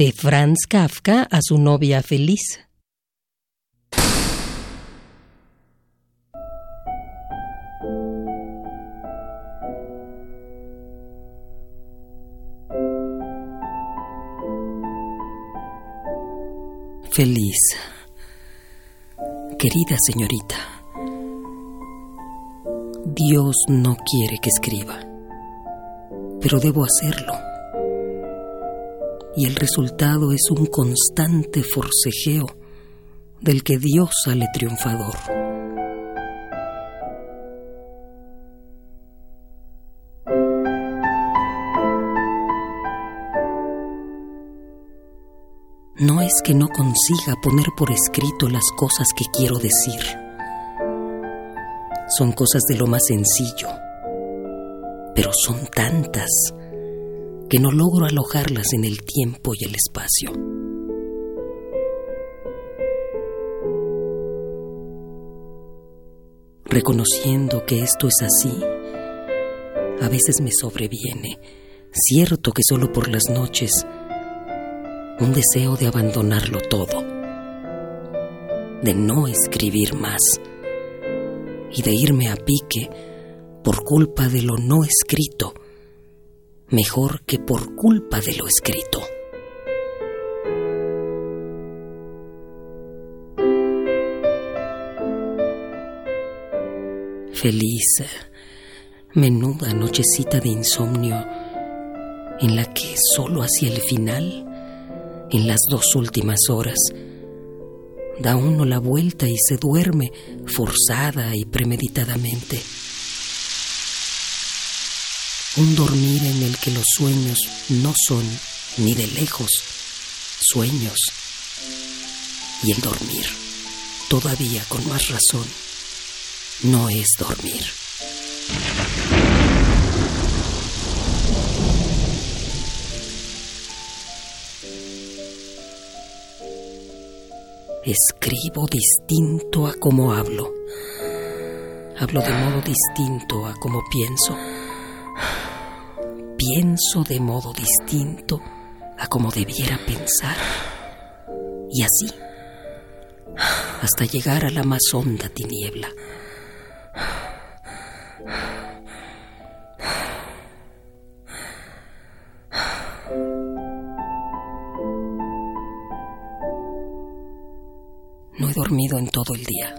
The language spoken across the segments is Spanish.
de Franz Kafka a su novia feliz. Feliz. Querida señorita, Dios no quiere que escriba, pero debo hacerlo. Y el resultado es un constante forcejeo del que Dios sale triunfador. No es que no consiga poner por escrito las cosas que quiero decir. Son cosas de lo más sencillo, pero son tantas que no logro alojarlas en el tiempo y el espacio. Reconociendo que esto es así, a veces me sobreviene, cierto que solo por las noches, un deseo de abandonarlo todo, de no escribir más y de irme a pique por culpa de lo no escrito, mejor que por culpa de lo escrito. Feliz, menuda nochecita de insomnio en la que solo hacia el final en las dos últimas horas. Da uno la vuelta y se duerme forzada y premeditadamente. Un dormir en el que los sueños no son ni de lejos sueños. Y el dormir, todavía con más razón, no es dormir. Escribo distinto a como hablo. Hablo de modo distinto a como pienso. Pienso de modo distinto a como debiera pensar. Y así, hasta llegar a la más honda tiniebla. No he dormido en todo el día.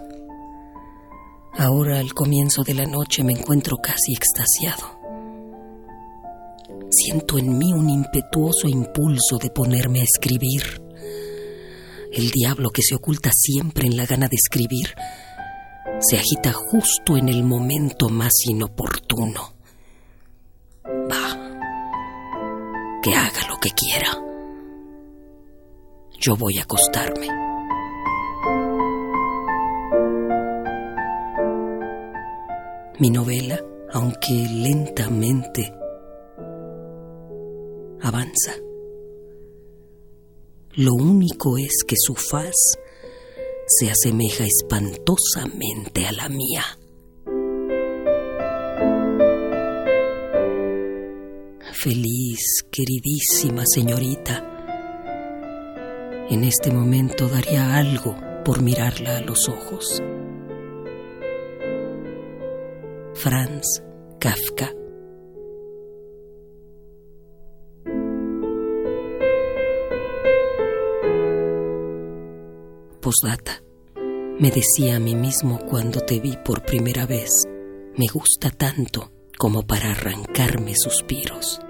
Ahora, al comienzo de la noche, me encuentro casi extasiado. Siento en mí un impetuoso impulso de ponerme a escribir. El diablo que se oculta siempre en la gana de escribir se agita justo en el momento más inoportuno. Va, que haga lo que quiera. Yo voy a acostarme. Mi novela, aunque lentamente, avanza. Lo único es que su faz se asemeja espantosamente a la mía. Feliz, queridísima señorita, en este momento daría algo por mirarla a los ojos. Franz Kafka. Postdata. Me decía a mí mismo cuando te vi por primera vez, me gusta tanto como para arrancarme suspiros.